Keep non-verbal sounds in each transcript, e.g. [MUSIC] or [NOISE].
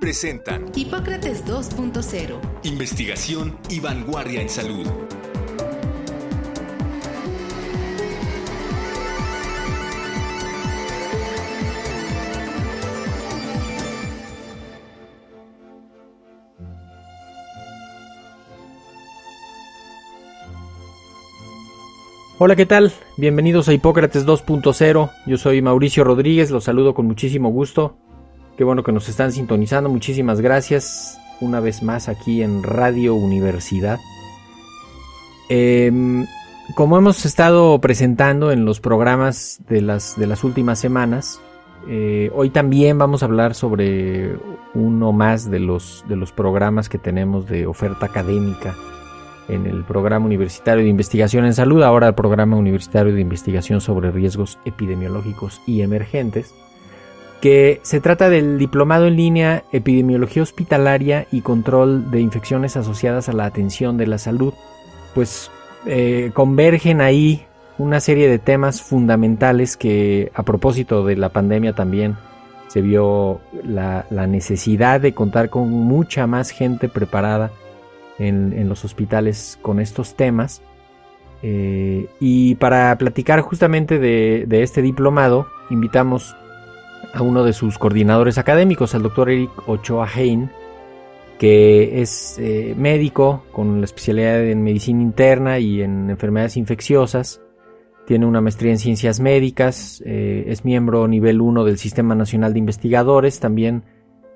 presentan Hipócrates 2.0. Investigación y vanguardia en salud. Hola, ¿qué tal? Bienvenidos a Hipócrates 2.0. Yo soy Mauricio Rodríguez, los saludo con muchísimo gusto. Qué bueno que nos están sintonizando. Muchísimas gracias una vez más aquí en Radio Universidad. Em, como hemos estado presentando en los programas de las, de las últimas semanas, eh, hoy también vamos a hablar sobre uno más de los, de los programas que tenemos de oferta académica en el Programa Universitario de Investigación en Salud, ahora el Programa Universitario de Investigación sobre Riesgos Epidemiológicos y Emergentes que se trata del Diplomado en línea Epidemiología Hospitalaria y Control de Infecciones Asociadas a la Atención de la Salud. Pues eh, convergen ahí una serie de temas fundamentales que a propósito de la pandemia también se vio la, necesidad de contar con mucha más gente preparada en, los hospitales con estos temas. Eh, y para platicar justamente de, de este diplomado, invitamos a uno de sus coordinadores académicos, al doctor Eric Ochoa Hein, que es eh, médico con la especialidad en medicina interna y en enfermedades infecciosas. Tiene una maestría en ciencias médicas, eh, es miembro nivel 1 del Sistema Nacional de Investigadores, también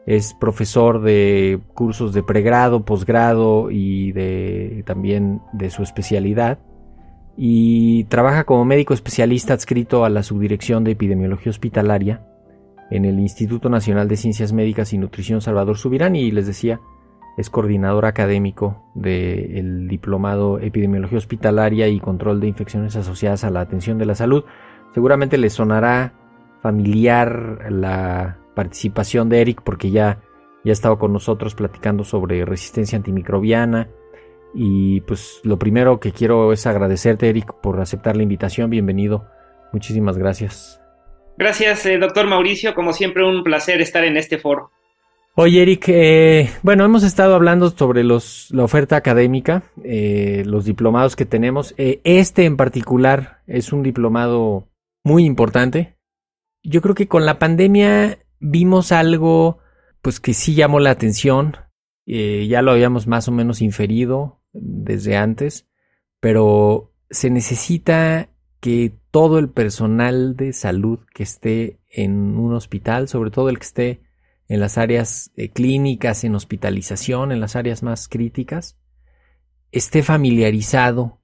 es profesor de cursos de pregrado, posgrado y de, también de su especialidad. Y trabaja como médico especialista adscrito a la Subdirección de Epidemiología Hospitalaria en el Instituto Nacional de Ciencias Médicas y Nutrición Salvador Subirán y les decía, es coordinador académico del Diplomado Epidemiología Hospitalaria y Control de Infecciones Asociadas a la Atención de la Salud. Seguramente les sonará familiar la participación de Eric porque ya, ya ha estado con nosotros platicando sobre resistencia antimicrobiana. Y pues lo primero que quiero es agradecerte Eric por aceptar la invitación. Bienvenido. Muchísimas gracias. Gracias, eh, doctor Mauricio. Como siempre, un placer estar en este foro. Oye, Eric, eh, bueno, hemos estado hablando sobre los, la oferta académica, eh, los diplomados que tenemos. este en particular es un diplomado muy importante. Yo creo que con la pandemia vimos algo, pues que sí llamó la atención. ya lo habíamos más o menos inferido desde antes, pero se necesita que todo el personal de salud que esté en un hospital, sobre todo el que esté en las áreas eh, clínicas, en hospitalización, en las áreas más críticas, esté familiarizado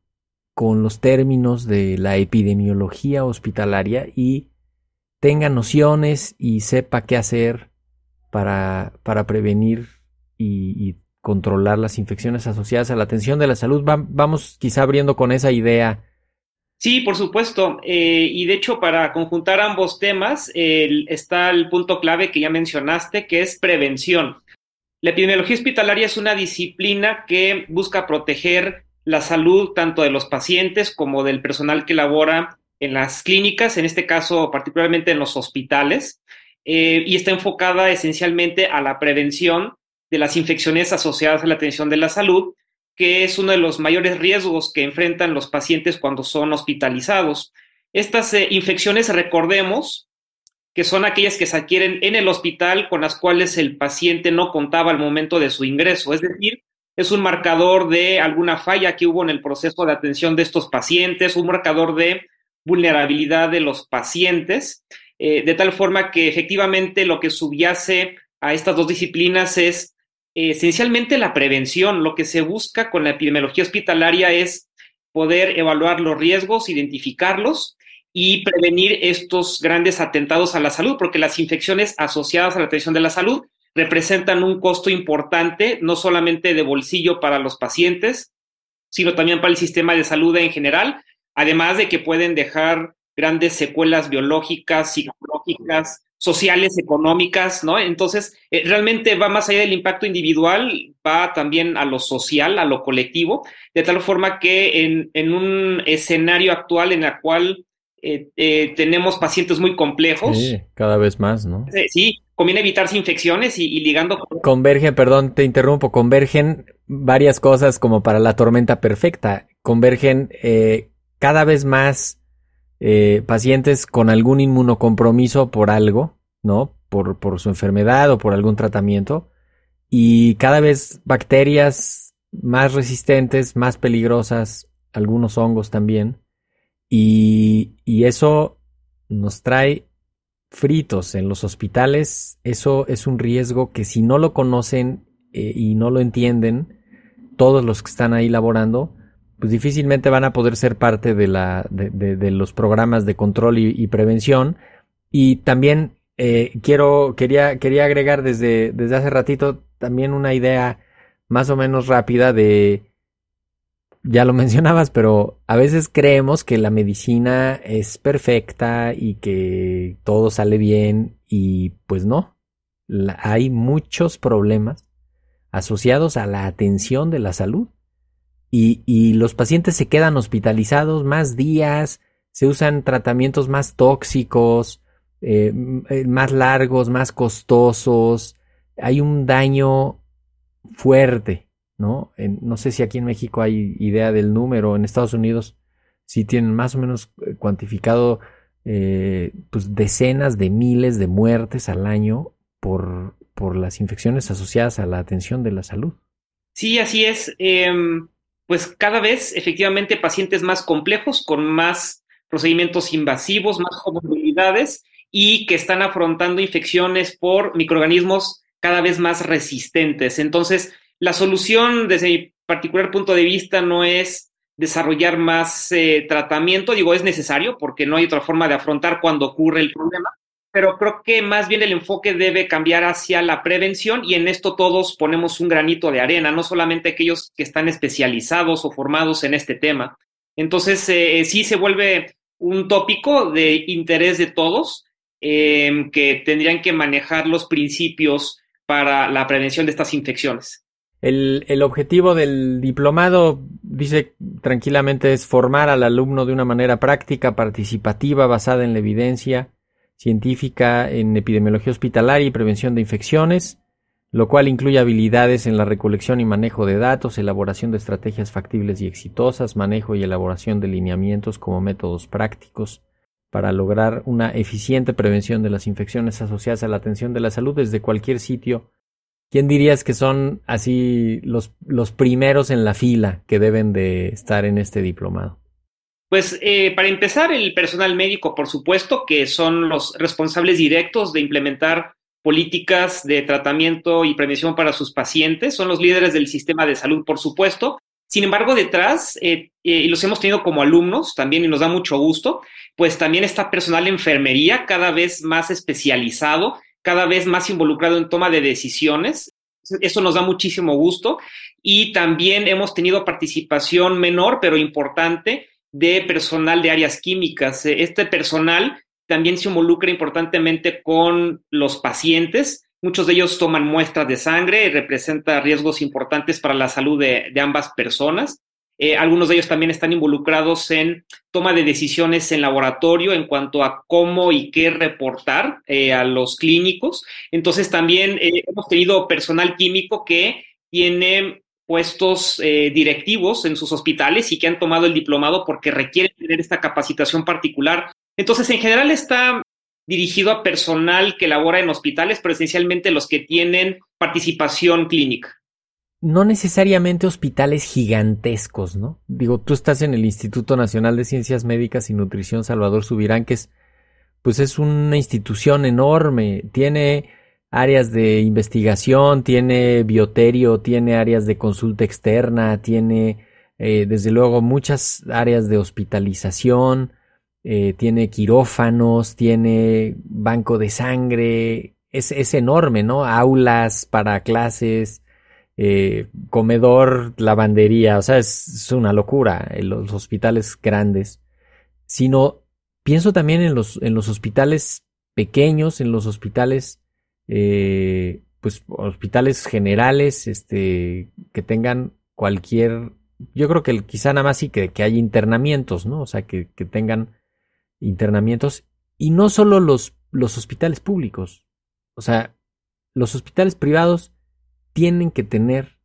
con los términos de la epidemiología hospitalaria y tenga nociones y sepa qué hacer para, para prevenir y, controlar las infecciones asociadas a la atención de la salud. vamos quizá abriendo con esa idea Sí, por supuesto. Eh, y de hecho, para conjuntar ambos temas, está el punto clave que ya mencionaste, que es prevención. La epidemiología hospitalaria es una disciplina que busca proteger la salud tanto de los pacientes como del personal que labora en las clínicas, en este caso particularmente en los hospitales, eh, y está enfocada esencialmente a la prevención de las infecciones asociadas a la atención de la salud que es uno de los mayores riesgos que enfrentan los pacientes cuando son hospitalizados. Estas eh, infecciones, recordemos, que son aquellas que se adquieren en el hospital con las cuales el paciente no contaba al momento de su ingreso. Es decir, es un marcador de alguna falla que hubo en el proceso de atención de estos pacientes, un marcador de vulnerabilidad de los pacientes, eh, de tal forma que efectivamente lo que subyace a estas dos disciplinas es esencialmente la prevención. Lo que se busca con la epidemiología hospitalaria es poder evaluar los riesgos, identificarlos y prevenir estos grandes atentados a la salud, porque las infecciones asociadas a la atención de la salud representan un costo importante, no solamente de bolsillo para los pacientes, sino también para el sistema de salud en general, además de que pueden dejar grandes secuelas biológicas, psicológicas, sociales, económicas, ¿no? Entonces, eh, realmente va más allá del impacto individual, va también a lo social, a lo colectivo, de tal forma que en, en un escenario actual en el cual eh, eh, tenemos pacientes muy complejos. Sí, cada vez más, ¿no? sí, conviene evitarse infecciones y, y ligando. Con... Convergen, perdón, te interrumpo, convergen varias cosas como para la tormenta perfecta. Convergen cada vez más eh, pacientes con algún inmunocompromiso por algo, ¿no? Por, por su enfermedad o por algún tratamiento. Y cada vez bacterias más resistentes, más peligrosas, algunos hongos también. Y, y eso nos trae fritos en los hospitales. Eso es un riesgo que si no lo conocen eh, y no lo entienden, todos los que están ahí laborando, pues difícilmente van a poder ser parte de, la, de, los programas de control y, prevención. Y también eh, quiero, quería, quería agregar desde, desde hace ratito también una idea más o menos rápida de, ya lo [LAUGHS] mencionabas, pero a veces creemos que la medicina es perfecta y que todo sale bien y pues no. hay muchos problemas asociados a la atención de la salud y, los pacientes se quedan hospitalizados más días, se usan tratamientos más tóxicos, eh, eh, más largos, más costosos, hay un daño fuerte, ¿no? no sé si aquí en México hay idea del número, en Estados Unidos sí tienen más o menos eh, cuantificado pues decenas de miles de muertes al año por, por las infecciones asociadas a la atención de la salud. Sí, así es. Em, pues cada vez efectivamente pacientes más complejos, con más procedimientos invasivos, más comorbilidades y que están afrontando infecciones por microorganismos cada vez más resistentes. Entonces, la solución desde mi particular punto de vista no es desarrollar más eh, tratamiento, digo, es necesario porque no hay otra forma de afrontar cuando ocurre el problema, pero creo que más bien el enfoque debe cambiar hacia la prevención y en esto todos ponemos un granito de arena, no solamente aquellos que están especializados o formados en este tema. Entonces, eh, sí se vuelve un tópico de interés de todos eh, que tendrían que manejar los principios para la prevención de estas infecciones. El, el, objetivo del diplomado, dice tranquilamente, es formar al alumno de una manera práctica, participativa, basada en la evidencia, científica en epidemiología hospitalaria y prevención de infecciones, lo cual incluye habilidades en la recolección y manejo de datos, elaboración de estrategias factibles y exitosas, manejo y elaboración de lineamientos como métodos prácticos para lograr una eficiente prevención de las infecciones asociadas a la atención de la salud desde cualquier sitio. ¿Quién dirías que son así los, los primeros en la fila que deben de estar en este diplomado? Pues eh, para empezar, el personal médico, por supuesto, que son los responsables directos de implementar políticas de tratamiento y prevención para sus pacientes, son los líderes del sistema de salud, por supuesto. Sin embargo, detrás, eh, eh, y los hemos tenido como alumnos también y nos da mucho gusto, pues también está personal de enfermería cada vez más especializado, cada vez más involucrado en toma de decisiones. Eso nos da muchísimo gusto. Y también hemos tenido participación menor, pero importante, de personal de áreas químicas. Eh, este personal también se involucra importantemente con los pacientes. Muchos de ellos toman muestras de sangre y representa riesgos importantes para la salud de, ambas personas. Eh, algunos de ellos también están involucrados en toma de decisiones en laboratorio en cuanto a cómo y qué reportar eh, a los clínicos. Entonces también hemos tenido personal químico que tiene puestos eh, directivos en sus hospitales y que han tomado el diplomado porque requieren tener esta capacitación particular. Entonces, en general está dirigido a personal que labora en hospitales, pero esencialmente los que tienen participación clínica. No necesariamente hospitales gigantescos, ¿no? Digo, tú estás en el Instituto Nacional de Ciencias Médicas y Nutrición Salvador Subirán, que es, pues es una institución enorme, tiene áreas de investigación, tiene bioterio, tiene áreas de consulta externa, tiene eh, desde luego muchas áreas de hospitalización, eh, tiene quirófanos, tiene banco de sangre, es, es enorme, ¿no? Aulas para clases, eh, comedor, lavandería, o sea, es, es una locura los hospitales grandes. Sino, pienso también en los, en los hospitales pequeños, en los hospitales, eh, pues hospitales generales, este, que tengan cualquier, yo creo que quizá nada más sí que, que haya internamientos, ¿no? O sea, que, que tengan internamientos y no solo los, los hospitales públicos, o sea, los hospitales privados tienen que tener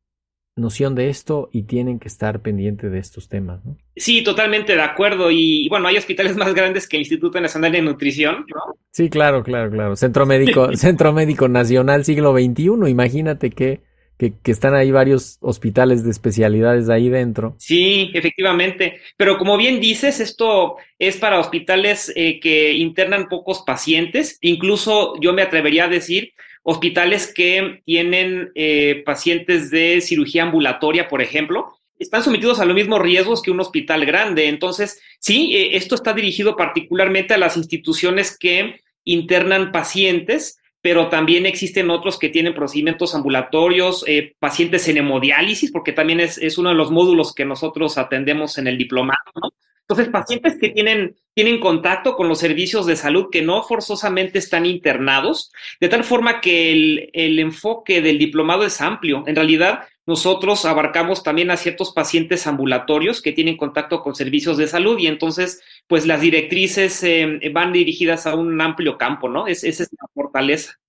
noción de esto y tienen que estar pendientes de estos temas, ¿no? Sí, totalmente de acuerdo. Y bueno, hay hospitales [LAUGHS] más grandes que el Instituto Nacional de Nutrición, ¿no? Sí, claro, claro, claro. Centro Médico, [LAUGHS] Centro Médico Nacional siglo XXI, imagínate que, que, que, están ahí varios hospitales de especialidades ahí dentro. Sí, efectivamente. Pero como bien dices, esto es para hospitales eh, que internan pocos pacientes. Incluso yo me atrevería a decir hospitales que tienen eh, pacientes de cirugía ambulatoria, por ejemplo, están sometidos a los mismos riesgos que un hospital grande. Entonces, sí, eh, esto está dirigido particularmente a las instituciones que internan pacientes, pero también existen otros que tienen procedimientos ambulatorios, eh, pacientes en hemodiálisis, porque también es, es, uno de los módulos que nosotros atendemos en el diplomado, ¿no? Entonces, pacientes que tienen, tienen contacto con los servicios de salud que no forzosamente están internados, de tal forma que el, el enfoque del diplomado es amplio. En realidad, nosotros abarcamos también a ciertos pacientes ambulatorios que tienen contacto con servicios de salud y entonces, pues las directrices eh, van dirigidas a un amplio campo, ¿no? Es, esa es la fortaleza.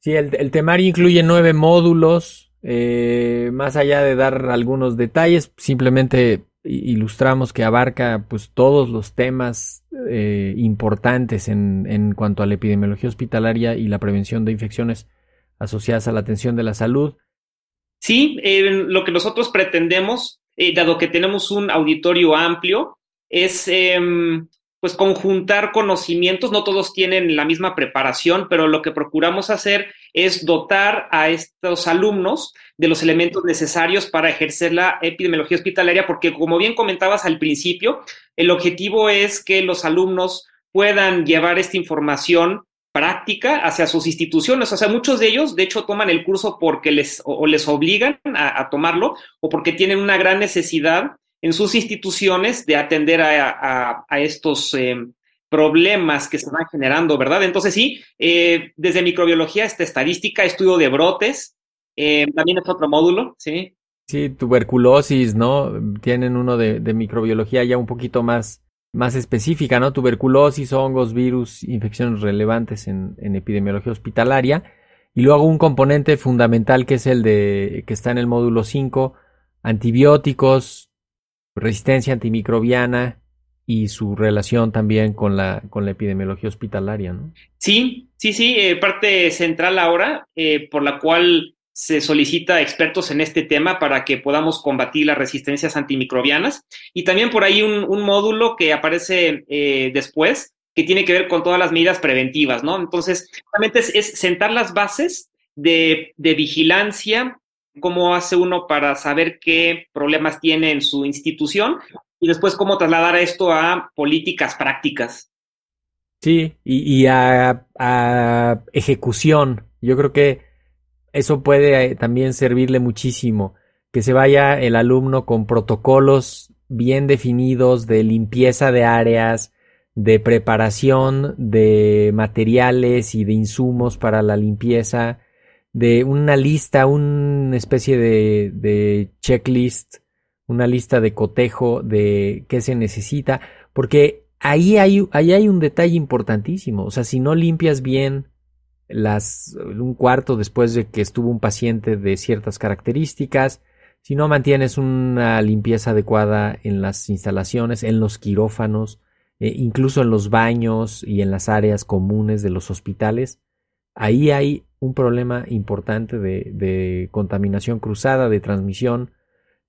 Sí, el, el temario incluye nueve módulos. Eh, más allá de dar algunos detalles, simplemente ilustramos que abarca pues todos los temas eh, importantes en, en, cuanto a la epidemiología hospitalaria y la prevención de infecciones asociadas a la atención de la salud. Sí, lo que nosotros pretendemos, eh, dado que tenemos un auditorio amplio, es em, pues conjuntar conocimientos, no todos tienen la misma preparación, pero lo que procuramos hacer es dotar a estos alumnos de los elementos necesarios para ejercer la epidemiología hospitalaria, porque como bien comentabas al principio, el objetivo es que los alumnos puedan llevar esta información práctica hacia sus instituciones. O sea, muchos de ellos, de hecho, toman el curso porque les o, les obligan a, a, tomarlo o porque tienen una gran necesidad en sus instituciones de atender a, a, estos eh, problemas que se van generando, ¿verdad? Entonces, sí, eh, desde microbiología, esta estadística, estudio de brotes, eh, también es otro módulo, ¿sí? Sí, tuberculosis, ¿no? Tienen uno de, de microbiología ya un poquito más, más específica, ¿no? Tuberculosis, hongos, virus, infecciones relevantes en, en, epidemiología hospitalaria. Y luego un componente fundamental que es el de que está en el módulo 5, antibióticos, resistencia antimicrobiana y su relación también con la, con la epidemiología hospitalaria, ¿no? Sí, sí, sí, eh, parte central ahora, eh, por la cual se solicita expertos en este tema para que podamos combatir las resistencias antimicrobianas. Y también por ahí un, un módulo que aparece eh, después, que tiene que ver con todas las medidas preventivas, ¿no? Entonces, realmente es, es sentar las bases de, de vigilancia cómo hace uno para saber qué problemas tiene en su institución y después cómo trasladar esto a políticas prácticas. Sí, y, a, a, ejecución. Yo creo que eso puede eh, también servirle muchísimo, que se vaya el alumno con protocolos bien definidos de limpieza de áreas, de preparación de materiales y de insumos para la limpieza, de una lista, una especie de, de, checklist, una lista de cotejo de qué se necesita, porque ahí hay, ahí hay un detalle importantísimo. O sea, si no limpias bien las, un cuarto después de que estuvo un paciente de ciertas características, si no mantienes una limpieza adecuada en las instalaciones, en los quirófanos, eh, incluso en los baños y en las áreas comunes de los hospitales, ahí hay un problema importante de, contaminación cruzada, de transmisión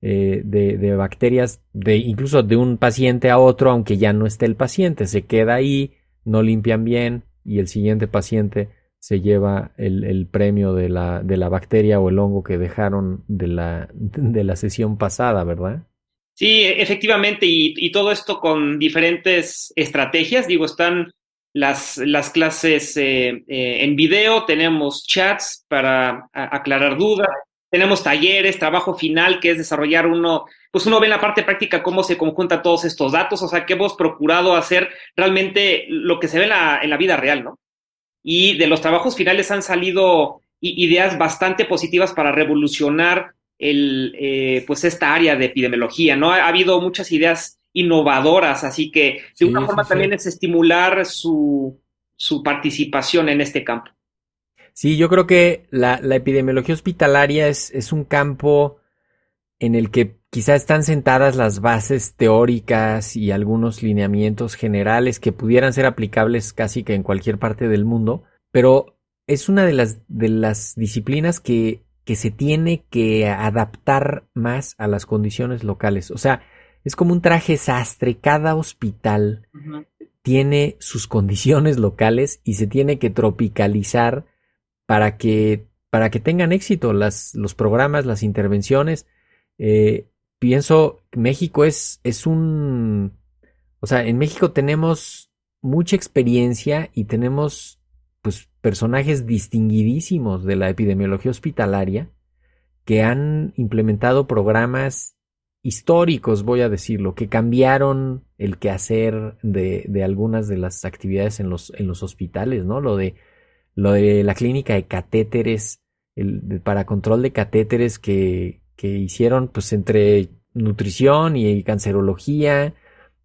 eh, de, bacterias, de incluso de un paciente a otro, aunque ya no esté el paciente, se queda ahí, no limpian bien y el siguiente paciente se lleva el, el premio de la, de la bacteria o el hongo que dejaron de la, [LAUGHS] de la sesión pasada, ¿verdad? Sí, efectivamente, y, y todo esto con diferentes estrategias, digo, están las, las clases eh, eh, en video, tenemos chats para aclarar dudas, tenemos talleres, trabajo final, que es desarrollar uno, pues uno ve en la parte práctica cómo se conjuntan todos estos datos, o sea, que hemos procurado hacer realmente lo que se ve en la, vida real, ¿no? Y de los trabajos finales han salido ideas bastante positivas para revolucionar el, eh, pues esta área de epidemiología, ¿no? Ha, habido muchas ideas innovadoras, así que de una forma también es estimular su, su participación en este campo. Sí, yo creo que la, la epidemiología hospitalaria es, es, un campo en el que quizá están sentadas las bases teóricas y algunos lineamientos generales que pudieran ser aplicables casi que en cualquier parte del mundo, pero es una de las, de las disciplinas que, que se tiene que adaptar más a las condiciones locales. O sea, es como un traje sastre, cada hospital tiene sus condiciones locales y se tiene que tropicalizar para que, para que tengan éxito las, los programas, las intervenciones. Eh, pienso que México es, es un... O sea, en México tenemos mucha experiencia y tenemos pues personajes distinguidísimos de la epidemiología hospitalaria que han implementado programas históricos, voy a decirlo, que cambiaron el quehacer de, de algunas de las actividades en los, en los hospitales, ¿no? Lo de, lo de la clínica de catéteres, el, para control de catéteres que, que hicieron pues entre nutrición y cancerología,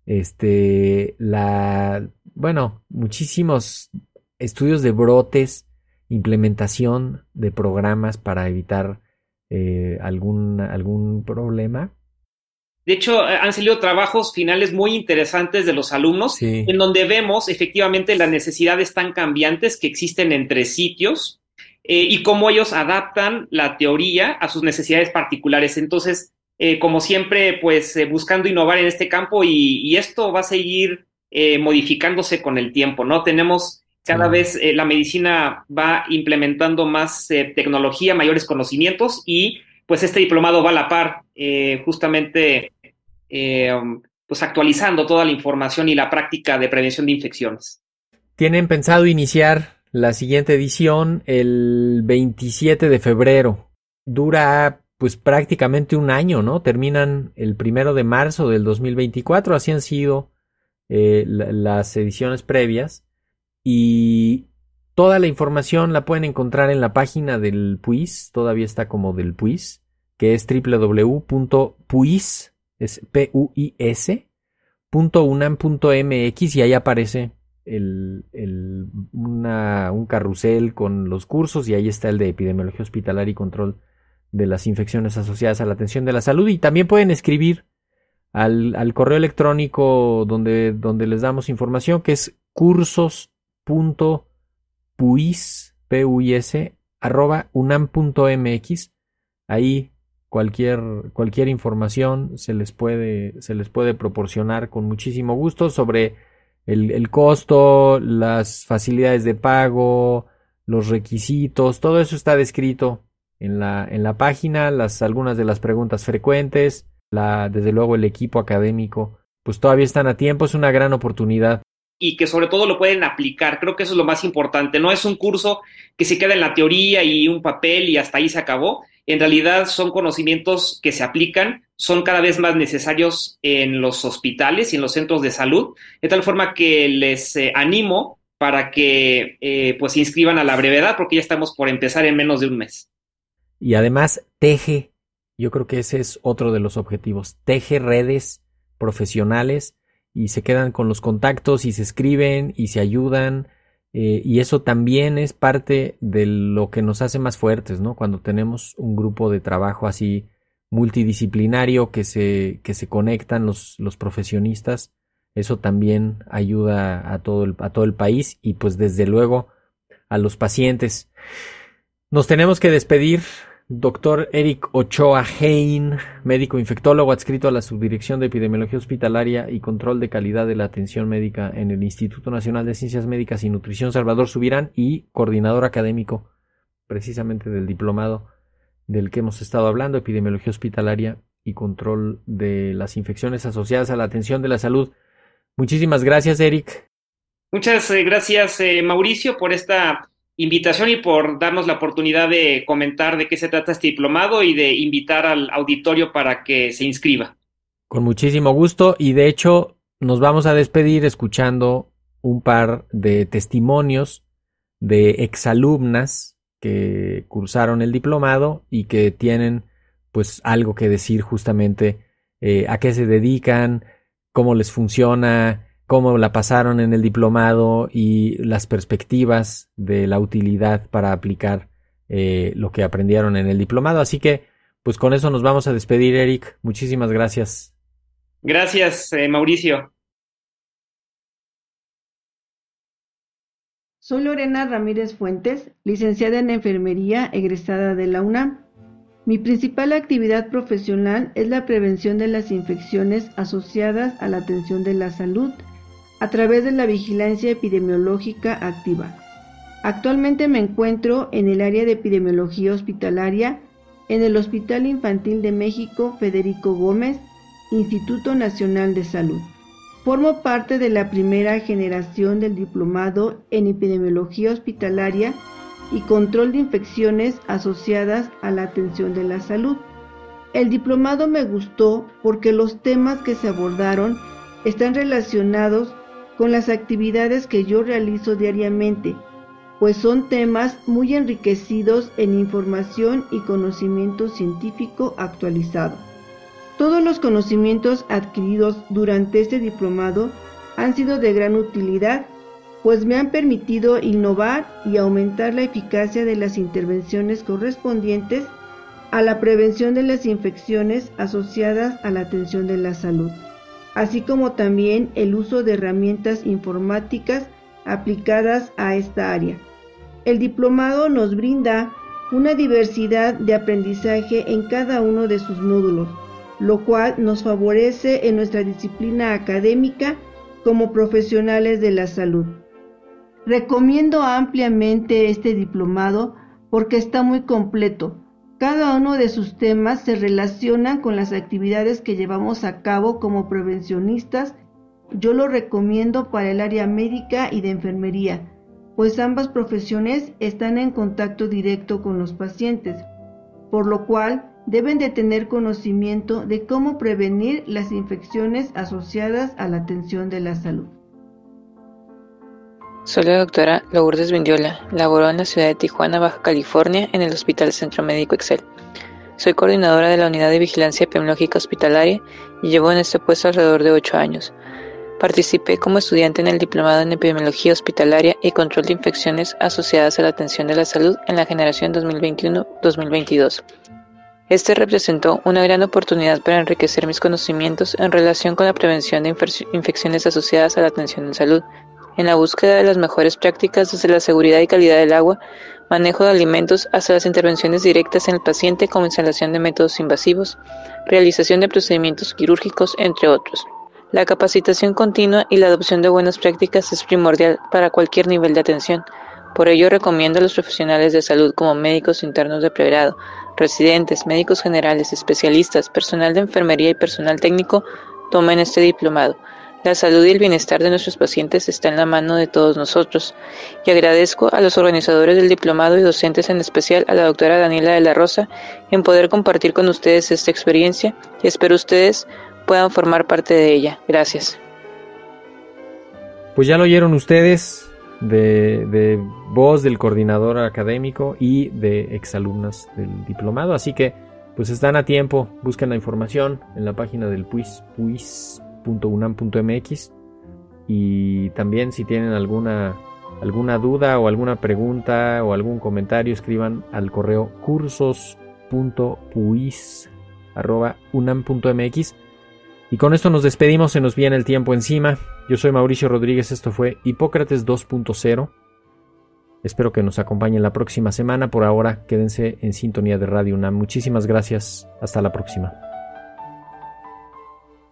este, la, bueno, muchísimos estudios de brotes, implementación de programas para evitar eh, algún, algún problema. De hecho, eh, han salido trabajos finales muy interesantes de los alumnos, en donde vemos efectivamente las necesidades tan cambiantes que existen entre sitios eh, y cómo ellos adaptan la teoría a sus necesidades particulares. Entonces, como siempre, pues buscando innovar en este campo y, y esto va a seguir modificándose con el tiempo, ¿no? Tenemos cada vez la medicina va implementando más tecnología, mayores conocimientos y pues este diplomado va a la par justamente eh, pues actualizando toda la información y la práctica de prevención de infecciones. Tienen pensado iniciar la siguiente edición el 27 de febrero. Dura pues prácticamente un año, ¿no? Terminan el primero de marzo del 2024, así han sido eh, las ediciones previas. Y toda la información la pueden encontrar en la página del PUIS, todavía está como del PUIS, que es www.puis es puis.unam.mx y ahí aparece el, el, un carrusel con los cursos y ahí está el de epidemiología hospitalaria y control de las infecciones asociadas a la atención de la salud. Y también pueden escribir al, al correo electrónico donde, donde les damos información que es cursos.puis arroba unam.mx ahí cualquier, cualquier información se les, puede, se les puede proporcionar con muchísimo gusto sobre el, el costo, las facilidades de pago, los requisitos, todo eso está descrito en la, en la página, las, algunas de las preguntas frecuentes, la, desde luego el equipo académico, pues todavía están a tiempo, es una gran oportunidad. Y que sobre todo lo pueden aplicar, creo que eso es lo más importante, no es un curso que se queda en la teoría y un papel y hasta ahí se acabó, en realidad son conocimientos que se aplican, son cada vez más necesarios en los hospitales y en los centros de salud, de tal forma que les eh, animo para que eh, pues se inscriban a la brevedad, porque ya estamos por empezar en menos de un mes. Y además teje, yo creo que ese es otro de los objetivos, teje redes profesionales y se quedan con los contactos y se escriben y se ayudan eh, y eso también es parte de lo que nos hace más fuertes, ¿no? Cuando tenemos un grupo de trabajo así multidisciplinario que se, que se conectan los, los profesionistas, eso también ayuda a todo, el, a todo el país y pues desde luego a los pacientes. Nos tenemos que despedir. Doctor Eric Ochoa Hein, médico infectólogo adscrito a la Subdirección de Epidemiología Hospitalaria y Control de Calidad de la Atención Médica en el Instituto Nacional de Ciencias Médicas y Nutrición Salvador Subirán y coordinador académico precisamente del diplomado del que hemos estado hablando, Epidemiología Hospitalaria y Control de las Infecciones asociadas a la atención de la salud. Muchísimas gracias, Eric. Muchas eh, gracias, eh, Mauricio, por esta invitación y por darnos la oportunidad de comentar de qué se trata este diplomado y de invitar al auditorio para que se inscriba. Con muchísimo gusto y de hecho nos vamos a despedir escuchando un par de testimonios de exalumnas que cursaron el diplomado y que tienen pues algo que decir justamente eh, a qué se dedican, cómo les funciona, cómo la pasaron en el diplomado y las perspectivas de la utilidad para aplicar eh, lo que aprendieron en el diplomado. Así que, pues con eso nos vamos a despedir, Eric. Muchísimas gracias. Gracias, eh, Mauricio. Soy Lorena Ramírez Fuentes, licenciada en Enfermería, egresada de la UNAM. Mi principal actividad profesional es la prevención de las infecciones asociadas a la atención de la salud a través de la vigilancia epidemiológica activa. Actualmente me encuentro en el área de epidemiología hospitalaria en el Hospital Infantil de México Federico Gómez, Instituto Nacional de Salud. Formo parte de la primera generación del diplomado en epidemiología hospitalaria y control de infecciones asociadas a la atención de la salud. El diplomado me gustó porque los temas que se abordaron están relacionados con las actividades que yo realizo diariamente, pues son temas muy enriquecidos en información y conocimiento científico actualizado. Todos los conocimientos adquiridos durante este diplomado han sido de gran utilidad, pues me han permitido innovar y aumentar la eficacia de las intervenciones correspondientes a la prevención de las infecciones asociadas a la atención de la salud así como también el uso de herramientas informáticas aplicadas a esta área. El diplomado nos brinda una diversidad de aprendizaje en cada uno de sus módulos, lo cual nos favorece en nuestra disciplina académica como profesionales de la salud. Recomiendo ampliamente este diplomado porque está muy completo, cada uno de sus temas se relaciona con las actividades que llevamos a cabo como prevencionistas. Yo lo recomiendo para el área médica y de enfermería, pues ambas profesiones están en contacto directo con los pacientes, por lo cual deben de tener conocimiento de cómo prevenir las infecciones asociadas a la atención de la salud. Soy la doctora Lourdes Vindiola. Laboró en la ciudad de Tijuana, Baja California, en el Hospital Centro Médico Excel. Soy coordinadora de la Unidad de Vigilancia Epidemiológica Hospitalaria y llevo en este puesto alrededor de ocho años. Participé como estudiante en el Diplomado en Epidemiología Hospitalaria y Control de Infecciones asociadas a la atención de la salud en la generación 2021-2022. Este representó una gran oportunidad para enriquecer mis conocimientos en relación con la prevención de infecciones asociadas a la atención en salud, en la búsqueda de las mejores prácticas desde la seguridad y calidad del agua, manejo de alimentos hasta las intervenciones directas en el paciente como instalación de métodos invasivos, realización de procedimientos quirúrgicos, entre otros. La capacitación continua y la adopción de buenas prácticas es primordial para cualquier nivel de atención. Por ello recomiendo a los profesionales de salud como médicos internos de pregrado, residentes, médicos generales, especialistas, personal de enfermería y personal técnico tomen este diplomado. La salud y el bienestar de nuestros pacientes está en la mano de todos nosotros y agradezco a los organizadores del diplomado y docentes en especial a la doctora Daniela de la Rosa en poder compartir con ustedes esta experiencia y espero ustedes puedan formar parte de ella. Gracias. Pues ya lo oyeron ustedes de, voz del coordinador académico y de exalumnas del diplomado, así que pues están a tiempo, busquen la información en la página del PUIS, PUIS .unam.mx y también si tienen alguna alguna duda o alguna pregunta o algún comentario escriban al correo cursos.puis@unam.mx y con esto nos despedimos, se nos viene el tiempo encima. Yo soy Mauricio Rodríguez, esto fue Hipócrates 2.0. Espero que nos acompañen la próxima semana. Por ahora, quédense en sintonía de Radio UNAM. Muchísimas gracias. Hasta la próxima.